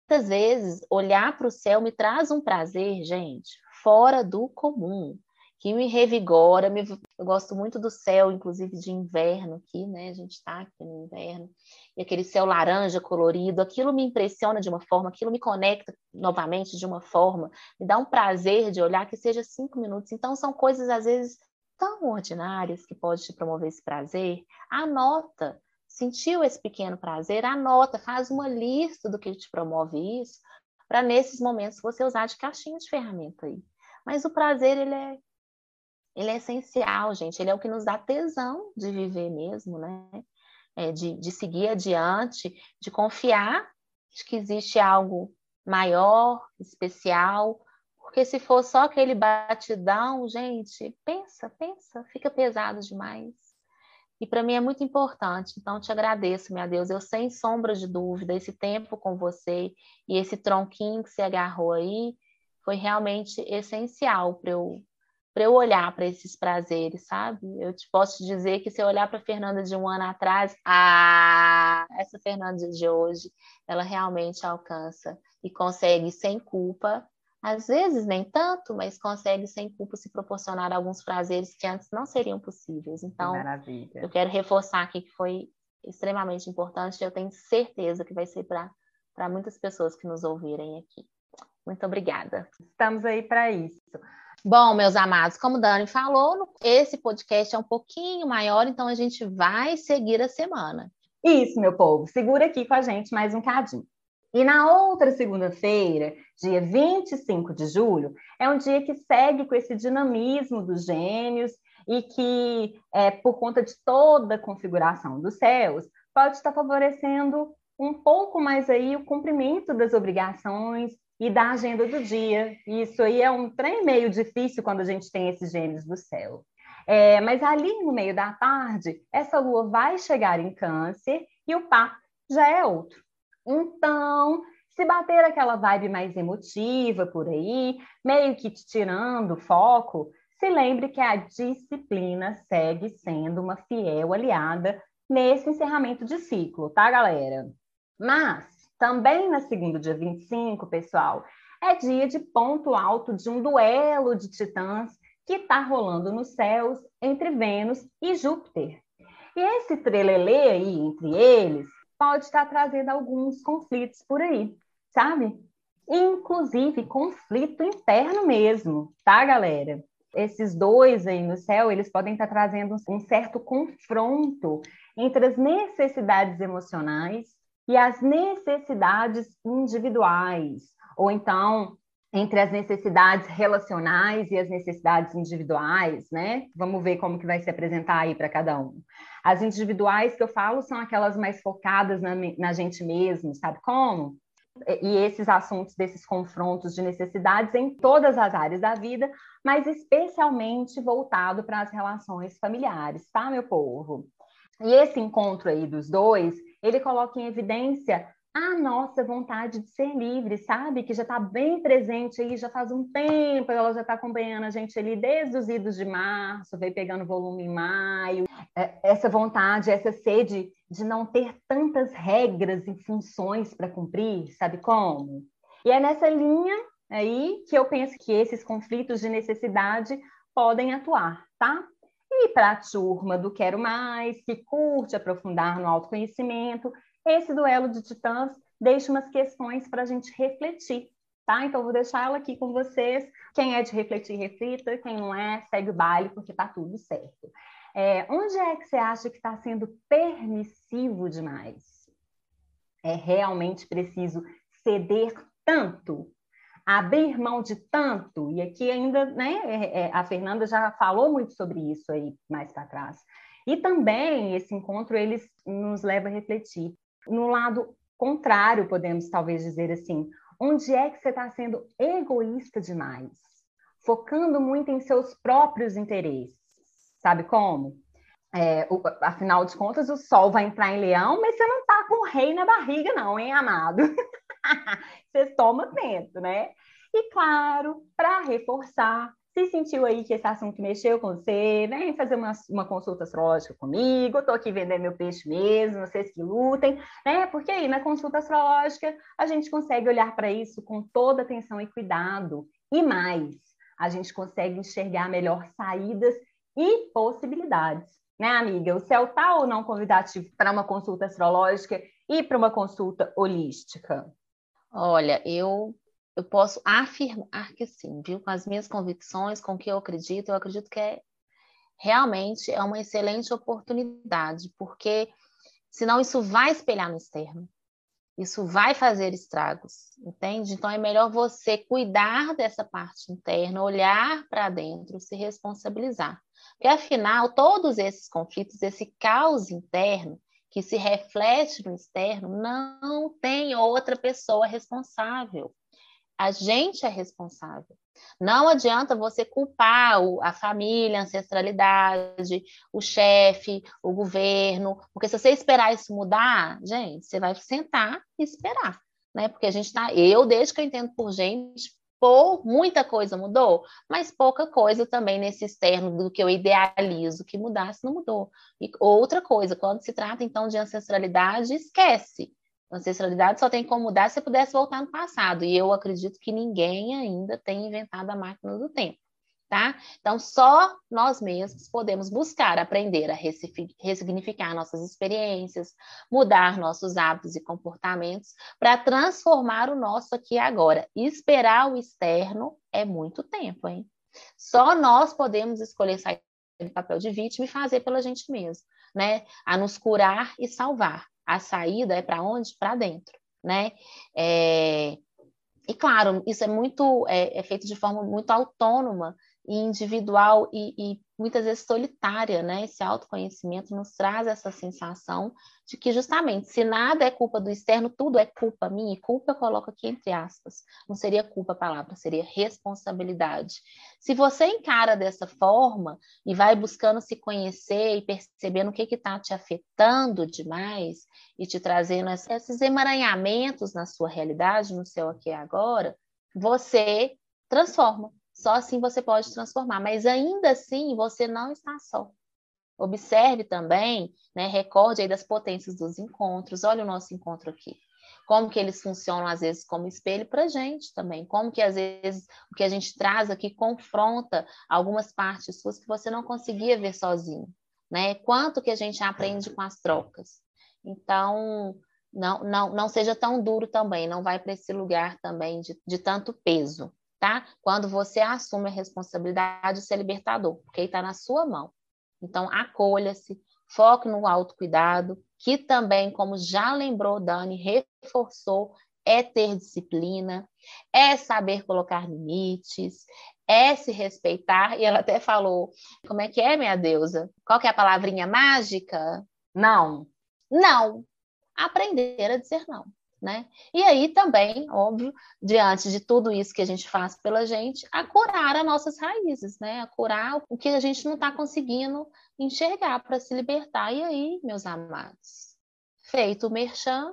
Muitas vezes, olhar para o céu me traz um prazer, gente, fora do comum que me revigora. Me... Eu gosto muito do céu, inclusive de inverno aqui, né? A gente está aqui no inverno. E aquele céu laranja colorido, aquilo me impressiona de uma forma, aquilo me conecta novamente de uma forma, me dá um prazer de olhar que seja cinco minutos. Então, são coisas, às vezes, tão ordinárias que pode te promover esse prazer. Anota. Sentiu esse pequeno prazer? Anota, faz uma lista do que te promove isso, para nesses momentos você usar de caixinha de ferramenta aí. Mas o prazer, ele é ele é essencial, gente. Ele é o que nos dá tesão de viver mesmo, né? É, de, de seguir adiante, de confiar de que existe algo maior, especial. Porque se for só aquele batidão, gente, pensa, pensa, fica pesado demais. E para mim é muito importante. Então, te agradeço, meu Deus. Eu, sem sombra de dúvida, esse tempo com você e esse tronquinho que você agarrou aí foi realmente essencial para eu para eu olhar para esses prazeres, sabe? Eu te posso dizer que se eu olhar para Fernanda de um ano atrás, ah, essa Fernanda de hoje, ela realmente alcança e consegue sem culpa, às vezes nem tanto, mas consegue sem culpa se proporcionar alguns prazeres que antes não seriam possíveis. Então, Maravilha. eu quero reforçar aqui que foi extremamente importante, eu tenho certeza que vai ser para muitas pessoas que nos ouvirem aqui. Muito obrigada. Estamos aí para isso. Bom, meus amados, como Dani falou, esse podcast é um pouquinho maior, então a gente vai seguir a semana. Isso, meu povo, segura aqui com a gente mais um cadinho. E na outra segunda-feira, dia 25 de julho, é um dia que segue com esse dinamismo dos gênios e que, é, por conta de toda a configuração dos céus, pode estar favorecendo um pouco mais aí o cumprimento das obrigações e da agenda do dia. Isso aí é um trem meio difícil quando a gente tem esses gênios do céu. É, mas ali no meio da tarde, essa lua vai chegar em câncer e o papo já é outro. Então, se bater aquela vibe mais emotiva por aí, meio que te tirando o foco, se lembre que a disciplina segue sendo uma fiel aliada nesse encerramento de ciclo, tá, galera? Mas também na segunda, dia 25, pessoal, é dia de ponto alto de um duelo de titãs que está rolando nos céus entre Vênus e Júpiter. E esse trelelê aí entre eles pode estar trazendo alguns conflitos por aí, sabe? Inclusive conflito interno mesmo, tá, galera? Esses dois aí no céu, eles podem estar trazendo um certo confronto entre as necessidades emocionais e as necessidades individuais, ou então entre as necessidades relacionais e as necessidades individuais, né? Vamos ver como que vai se apresentar aí para cada um. As individuais que eu falo são aquelas mais focadas na, na gente mesmo, sabe como? E esses assuntos desses confrontos de necessidades em todas as áreas da vida, mas especialmente voltado para as relações familiares, tá, meu povo? E esse encontro aí dos dois, ele coloca em evidência a nossa vontade de ser livre, sabe? Que já está bem presente aí, já faz um tempo, ela já está acompanhando a gente ali desde os idos de março, veio pegando volume em maio. É, essa vontade, essa sede de não ter tantas regras e funções para cumprir, sabe como? E é nessa linha aí que eu penso que esses conflitos de necessidade podem atuar, tá? E para a turma do Quero Mais, que curte aprofundar no autoconhecimento, esse duelo de titãs deixa umas questões para a gente refletir, tá? Então, vou deixar ela aqui com vocês. Quem é de refletir, reflita. Quem não é, segue o baile, porque tá tudo certo. É, onde é que você acha que está sendo permissivo demais? É realmente preciso ceder tanto abrir mão de tanto, e aqui ainda, né, é, é, a Fernanda já falou muito sobre isso aí mais para trás. E também esse encontro eles nos leva a refletir no lado contrário, podemos talvez dizer assim, onde é que você está sendo egoísta demais, focando muito em seus próprios interesses, sabe como? É, o, afinal de contas, o sol vai entrar em leão, mas você não está com o rei na barriga, não, hein, amado? [LAUGHS] [LAUGHS] você toma tempo, né? E claro, para reforçar, se sentiu aí que esse assunto mexeu com você, vem fazer uma, uma consulta astrológica comigo, estou aqui vendendo meu peixe mesmo, vocês que lutem, né? Porque aí na consulta astrológica a gente consegue olhar para isso com toda atenção e cuidado. E mais, a gente consegue enxergar melhor saídas e possibilidades. Né, amiga? O céu tá ou não convidativo para uma consulta astrológica e para uma consulta holística? Olha, eu eu posso afirmar que sim, viu? Com as minhas convicções, com o que eu acredito, eu acredito que é realmente é uma excelente oportunidade, porque senão isso vai espelhar no externo. Isso vai fazer estragos, entende? Então é melhor você cuidar dessa parte interna, olhar para dentro, se responsabilizar. Porque afinal, todos esses conflitos, esse caos interno, que se reflete no externo, não tem outra pessoa responsável. A gente é responsável. Não adianta você culpar a família, a ancestralidade, o chefe, o governo, porque se você esperar isso mudar, gente, você vai sentar e esperar, né? Porque a gente tá, eu desde que eu entendo por gente, Pou, muita coisa mudou, mas pouca coisa também nesse externo do que eu idealizo que mudasse, não mudou. E outra coisa, quando se trata então de ancestralidade, esquece. Ancestralidade só tem como mudar se pudesse voltar no passado. E eu acredito que ninguém ainda tem inventado a máquina do tempo tá? Então, só nós mesmos podemos buscar aprender a ressignificar nossas experiências, mudar nossos hábitos e comportamentos para transformar o nosso aqui e agora. Esperar o externo é muito tempo, hein? Só nós podemos escolher sair do papel de vítima e fazer pela gente mesmo, né? A nos curar e salvar. A saída é para onde? Para dentro, né? É... E claro, isso é muito é, é, feito de forma muito autônoma e individual e, e, muitas vezes solitária, né? Esse autoconhecimento nos traz essa sensação de que justamente se nada é culpa do externo, tudo é culpa minha, e culpa eu coloco aqui entre aspas. Não seria culpa a palavra, seria responsabilidade. Se você encara dessa forma e vai buscando se conhecer e percebendo o que está te afetando demais e te trazendo esses emaranhamentos na sua realidade, no seu aqui e agora, você transforma só assim você pode transformar, mas ainda assim você não está só. Observe também, né, recorde aí das potências dos encontros. Olha o nosso encontro aqui. Como que eles funcionam às vezes como espelho para a gente também. Como que às vezes o que a gente traz aqui confronta algumas partes suas que você não conseguia ver sozinho, né? Quanto que a gente aprende com as trocas. Então, não, não, não seja tão duro também, não vai para esse lugar também de, de tanto peso tá? Quando você assume a responsabilidade de ser libertador, porque está na sua mão. Então, acolha-se, foque no autocuidado, que também, como já lembrou Dani, reforçou, é ter disciplina, é saber colocar limites, é se respeitar. E ela até falou, como é que é, minha deusa? Qual que é a palavrinha mágica? Não. Não. Aprender a dizer não né? E aí também, óbvio, diante de tudo isso que a gente faz pela gente, a curar as nossas raízes, né? A curar o que a gente não está conseguindo enxergar para se libertar. E aí, meus amados, feito o merchan,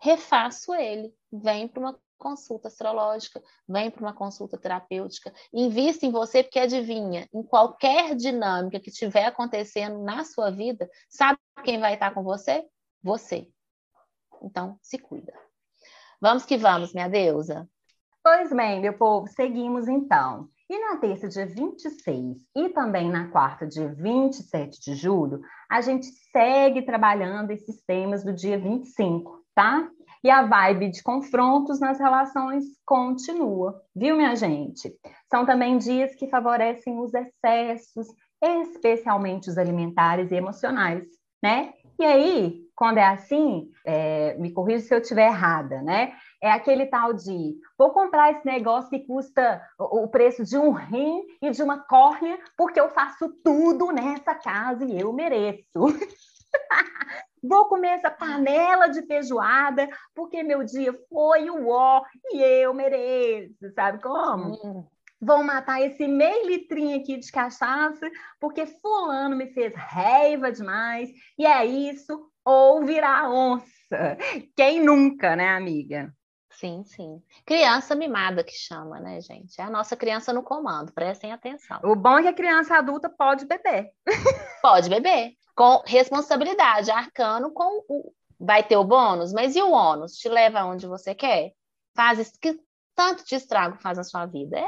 refaço ele, vem para uma consulta astrológica, vem para uma consulta terapêutica, invista em você, porque adivinha, em qualquer dinâmica que estiver acontecendo na sua vida, sabe quem vai estar com você? Você. Então, se cuida. Vamos que vamos, minha deusa. Pois bem, meu povo, seguimos então. E na terça, dia 26, e também na quarta, dia 27 de julho, a gente segue trabalhando esses temas do dia 25, tá? E a vibe de confrontos nas relações continua, viu, minha gente? São também dias que favorecem os excessos, especialmente os alimentares e emocionais, né? E aí, quando é assim, é, me corrija se eu estiver errada, né? É aquele tal de vou comprar esse negócio que custa o preço de um rim e de uma córnea, porque eu faço tudo nessa casa e eu mereço. [LAUGHS] vou comer essa panela de feijoada, porque meu dia foi o ó e eu mereço, sabe como? Hum. Vão matar esse meio litrinho aqui de cachaça, porque fulano me fez raiva demais, e é isso, ou virar onça. Quem nunca, né, amiga? Sim, sim. Criança mimada que chama, né, gente? É a nossa criança no comando, prestem atenção. O bom é que a criança adulta pode beber. Pode beber. Com responsabilidade, arcano com o. Vai ter o bônus, mas e o ônus? Te leva aonde você quer? Faz isso que tanto de estrago faz na sua vida. É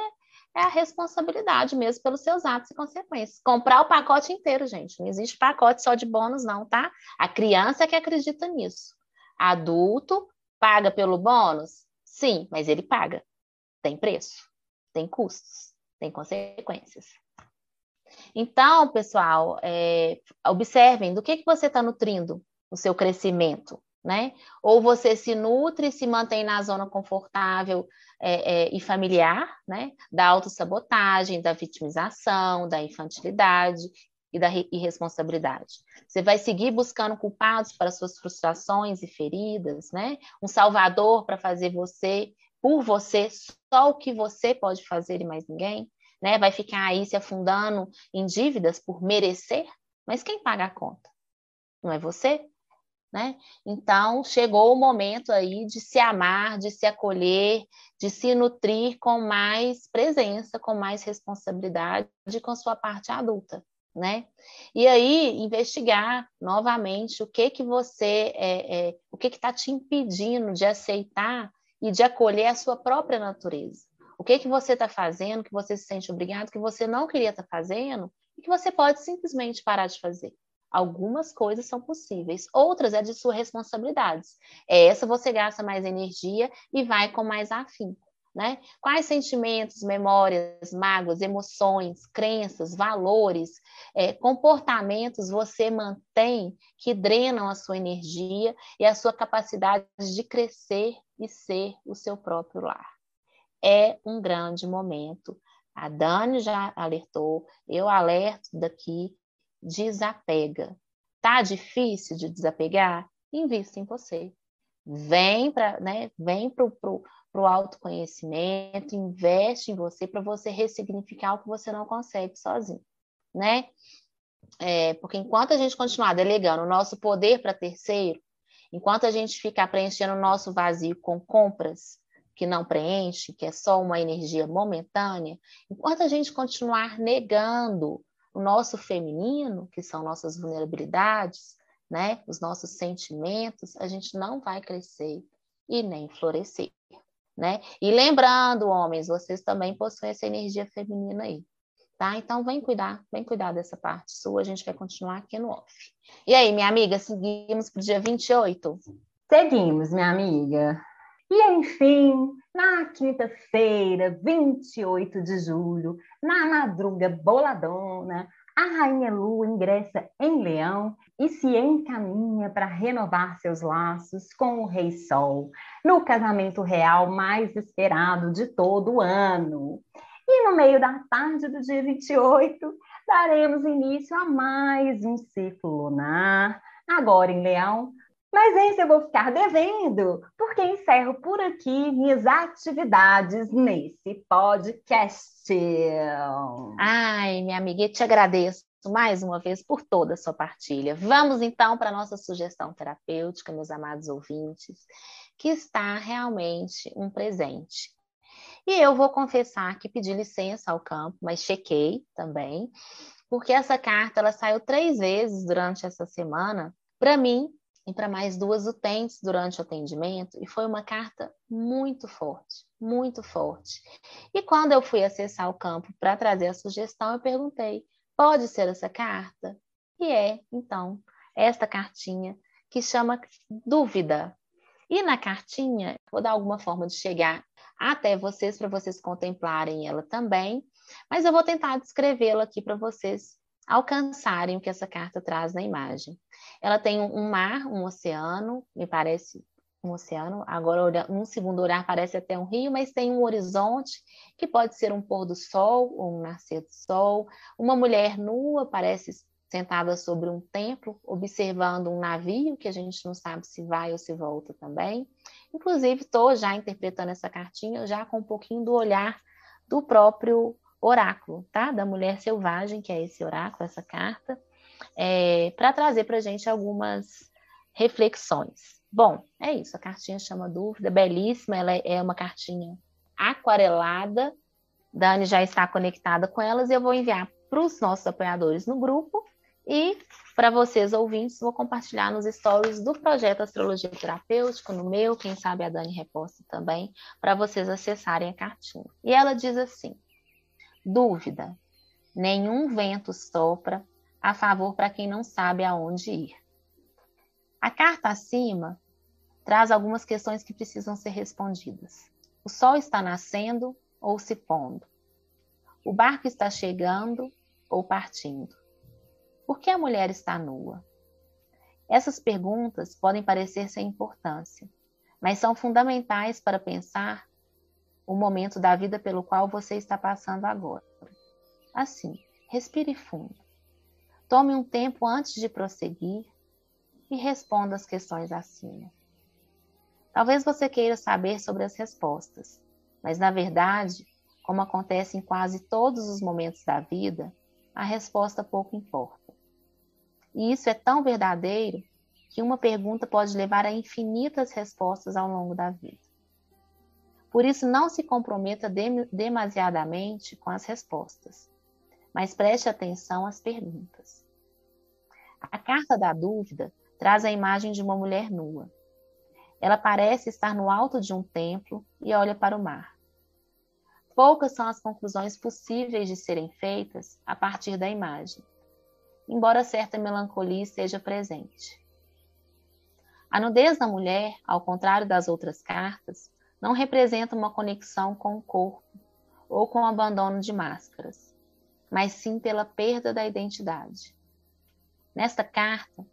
é a responsabilidade mesmo pelos seus atos e consequências. Comprar o pacote inteiro, gente. Não existe pacote só de bônus, não, tá? A criança é que acredita nisso. Adulto paga pelo bônus? Sim, mas ele paga. Tem preço, tem custos, tem consequências. Então, pessoal, é, observem do que, que você está nutrindo o seu crescimento né? Ou você se nutre e se mantém na zona confortável é, é, e familiar, né? Da autossabotagem, da vitimização, da infantilidade e da irresponsabilidade. Você vai seguir buscando culpados para suas frustrações e feridas, né? Um salvador para fazer você, por você, só o que você pode fazer e mais ninguém, né? Vai ficar aí se afundando em dívidas por merecer, mas quem paga a conta? Não é você? Né? Então, chegou o momento aí de se amar, de se acolher, de se nutrir com mais presença, com mais responsabilidade com sua parte adulta, né? E aí investigar novamente o que que você é, é o que está te impedindo de aceitar e de acolher a sua própria natureza. O que que você está fazendo que você se sente obrigado, que você não queria estar tá fazendo e que você pode simplesmente parar de fazer. Algumas coisas são possíveis, outras é de sua responsabilidade. Essa você gasta mais energia e vai com mais afinco. Né? Quais sentimentos, memórias, mágoas, emoções, crenças, valores, é, comportamentos você mantém que drenam a sua energia e a sua capacidade de crescer e ser o seu próprio lar? É um grande momento. A Dani já alertou, eu alerto daqui desapega. Tá difícil de desapegar? Invista em você. Vem para né, vem pro, pro, pro autoconhecimento, investe em você para você ressignificar o que você não consegue sozinho, né? É, porque enquanto a gente continuar delegando o nosso poder para terceiro, enquanto a gente ficar preenchendo o nosso vazio com compras que não preenche, que é só uma energia momentânea, enquanto a gente continuar negando o nosso feminino, que são nossas vulnerabilidades, né, os nossos sentimentos, a gente não vai crescer e nem florescer, né? E lembrando, homens, vocês também possuem essa energia feminina aí, tá? Então vem cuidar, vem cuidar dessa parte sua, a gente vai continuar aqui no off. E aí, minha amiga, seguimos para o dia 28? Seguimos, minha amiga. E enfim, na quinta-feira, 28 de julho, na madruga boladona, a Rainha Lua ingressa em Leão e se encaminha para renovar seus laços com o Rei Sol, no casamento real mais esperado de todo o ano. E no meio da tarde do dia 28, daremos início a mais um ciclo lunar, agora em Leão, mas esse eu vou ficar devendo, porque encerro por aqui minhas atividades nesse podcast. Ai, minha eu te agradeço mais uma vez por toda a sua partilha. Vamos então para a nossa sugestão terapêutica, meus amados ouvintes, que está realmente um presente. E eu vou confessar que pedi licença ao campo, mas chequei também, porque essa carta ela saiu três vezes durante essa semana. Para mim, e para mais duas utentes durante o atendimento, e foi uma carta muito forte, muito forte. E quando eu fui acessar o campo para trazer a sugestão, eu perguntei: pode ser essa carta? E é, então, esta cartinha que chama Dúvida. E na cartinha, vou dar alguma forma de chegar até vocês, para vocês contemplarem ela também, mas eu vou tentar descrevê-la aqui para vocês alcançarem o que essa carta traz na imagem. Ela tem um mar, um oceano, me parece um oceano, agora num segundo olhar parece até um rio, mas tem um horizonte que pode ser um pôr do sol ou um nascer do sol. Uma mulher nua parece sentada sobre um templo, observando um navio que a gente não sabe se vai ou se volta também. Inclusive, estou já interpretando essa cartinha já com um pouquinho do olhar do próprio oráculo, tá? Da mulher selvagem, que é esse oráculo, essa carta, é, para trazer para a gente algumas reflexões. Bom, é isso, a cartinha chama Dúvida, belíssima, ela é uma cartinha aquarelada, Dani já está conectada com elas e eu vou enviar para os nossos apoiadores no grupo e para vocês ouvintes, vou compartilhar nos stories do projeto Astrologia Terapêutica, no meu, quem sabe a Dani reposta também, para vocês acessarem a cartinha. E ela diz assim: Dúvida: nenhum vento sopra a favor para quem não sabe aonde ir. A carta acima traz algumas questões que precisam ser respondidas. O sol está nascendo ou se pondo? O barco está chegando ou partindo? Por que a mulher está nua? Essas perguntas podem parecer sem importância, mas são fundamentais para pensar o momento da vida pelo qual você está passando agora. Assim, respire fundo. Tome um tempo antes de prosseguir e responda as questões acima. Talvez você queira saber sobre as respostas, mas na verdade, como acontece em quase todos os momentos da vida, a resposta pouco importa. E isso é tão verdadeiro que uma pergunta pode levar a infinitas respostas ao longo da vida. Por isso, não se comprometa demasiadamente com as respostas, mas preste atenção às perguntas. A carta da dúvida traz a imagem de uma mulher nua. Ela parece estar no alto de um templo e olha para o mar. Poucas são as conclusões possíveis de serem feitas a partir da imagem, embora certa melancolia esteja presente. A nudez da mulher, ao contrário das outras cartas, não representa uma conexão com o corpo ou com o abandono de máscaras, mas sim pela perda da identidade. Nesta carta,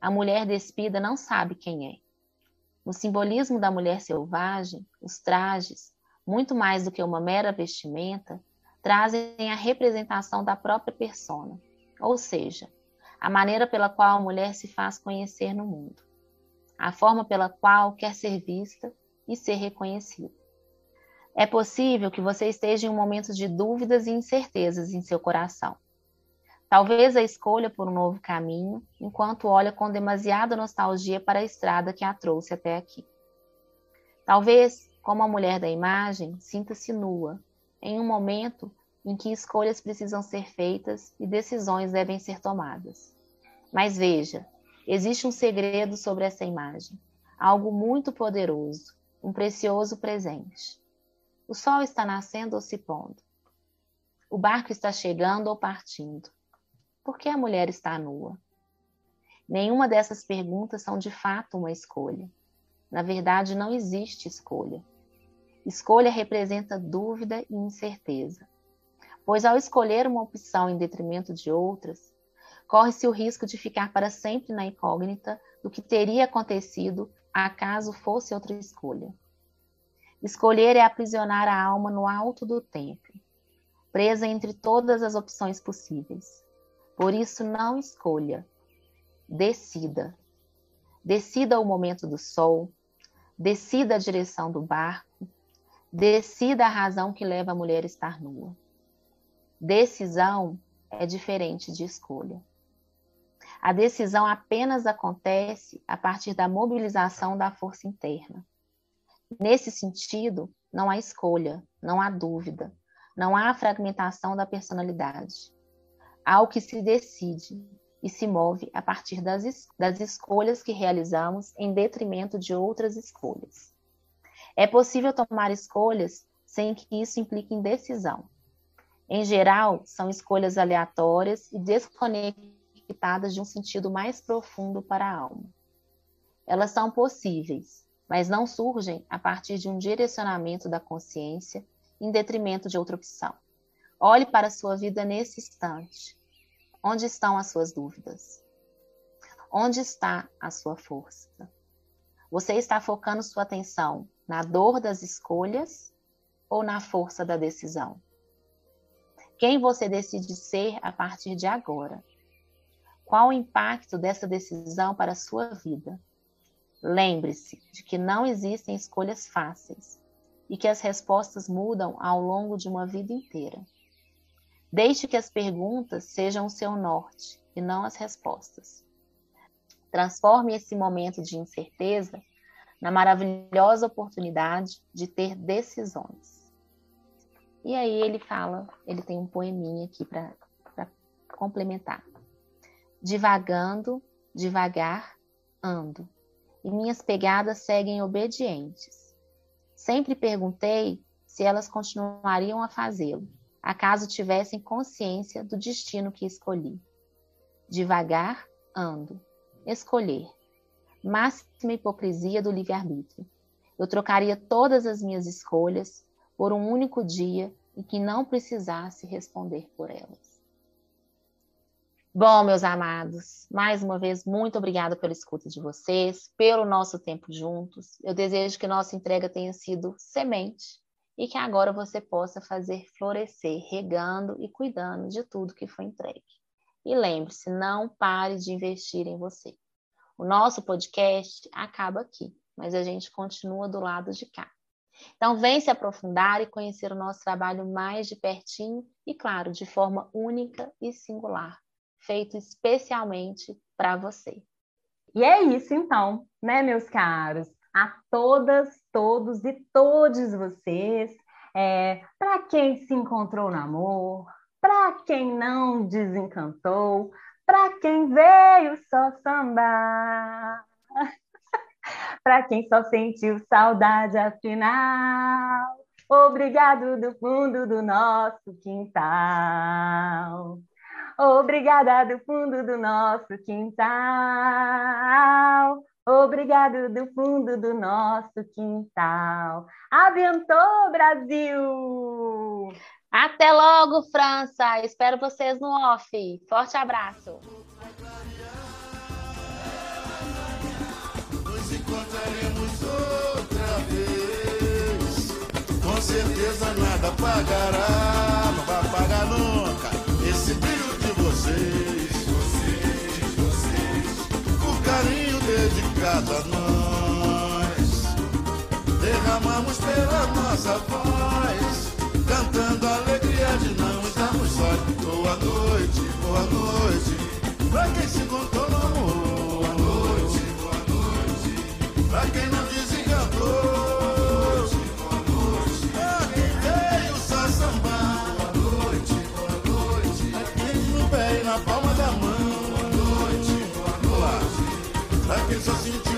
a mulher despida não sabe quem é. No simbolismo da mulher selvagem, os trajes, muito mais do que uma mera vestimenta, trazem a representação da própria persona, ou seja, a maneira pela qual a mulher se faz conhecer no mundo a forma pela qual quer ser vista e ser reconhecida. É possível que você esteja em um momento de dúvidas e incertezas em seu coração. Talvez a escolha por um novo caminho, enquanto olha com demasiada nostalgia para a estrada que a trouxe até aqui. Talvez, como a mulher da imagem, sinta-se nua, em um momento em que escolhas precisam ser feitas e decisões devem ser tomadas. Mas veja, Existe um segredo sobre essa imagem, algo muito poderoso, um precioso presente. O sol está nascendo ou se pondo. O barco está chegando ou partindo. Por que a mulher está nua? Nenhuma dessas perguntas são de fato uma escolha. Na verdade, não existe escolha. Escolha representa dúvida e incerteza. Pois ao escolher uma opção em detrimento de outras, corre-se o risco de ficar para sempre na incógnita do que teria acontecido acaso fosse outra escolha. Escolher é aprisionar a alma no alto do tempo, presa entre todas as opções possíveis. Por isso, não escolha, decida. Decida o momento do sol, decida a direção do barco, decida a razão que leva a mulher a estar nua. Decisão é diferente de escolha. A decisão apenas acontece a partir da mobilização da força interna. Nesse sentido, não há escolha, não há dúvida, não há fragmentação da personalidade. Há o que se decide e se move a partir das, es das escolhas que realizamos em detrimento de outras escolhas. É possível tomar escolhas sem que isso implique em decisão. Em geral, são escolhas aleatórias e desconectadas de um sentido mais profundo para a alma. Elas são possíveis, mas não surgem a partir de um direcionamento da consciência em detrimento de outra opção. Olhe para a sua vida nesse instante. Onde estão as suas dúvidas? Onde está a sua força? Você está focando sua atenção na dor das escolhas ou na força da decisão? Quem você decide ser a partir de agora? Qual o impacto dessa decisão para a sua vida? Lembre-se de que não existem escolhas fáceis e que as respostas mudam ao longo de uma vida inteira. Deixe que as perguntas sejam o seu norte e não as respostas. Transforme esse momento de incerteza na maravilhosa oportunidade de ter decisões. E aí ele fala, ele tem um poeminha aqui para complementar. Divagando, devagar, ando, e minhas pegadas seguem obedientes. Sempre perguntei se elas continuariam a fazê-lo, acaso tivessem consciência do destino que escolhi. Devagar, ando. Escolher. Máxima hipocrisia do livre-arbítrio. Eu trocaria todas as minhas escolhas por um único dia em que não precisasse responder por elas. Bom, meus amados, mais uma vez, muito obrigada pela escuta de vocês, pelo nosso tempo juntos. Eu desejo que nossa entrega tenha sido semente e que agora você possa fazer florescer, regando e cuidando de tudo que foi entregue. E lembre-se, não pare de investir em você. O nosso podcast acaba aqui, mas a gente continua do lado de cá. Então, vem se aprofundar e conhecer o nosso trabalho mais de pertinho e, claro, de forma única e singular feito especialmente para você. E é isso então, né, meus caros? A todas, todos e todos vocês, é, para quem se encontrou no amor, para quem não desencantou, para quem veio só sambar, [LAUGHS] para quem só sentiu saudade afinal. Obrigado do fundo do nosso quintal. Obrigada do fundo do nosso quintal. Obrigado do fundo do nosso quintal. Aventou, Brasil! Até logo, França! Espero vocês no off. Forte abraço! Com certeza nada pagará, não vai pagar nunca vocês, vocês, vocês, o carinho dedicado a nós. Derramamos pela nossa voz, cantando a alegria de não estarmos só. Boa noite, boa noite, pra quem se contou no amor. Boa noite, boa noite, pra quem pensa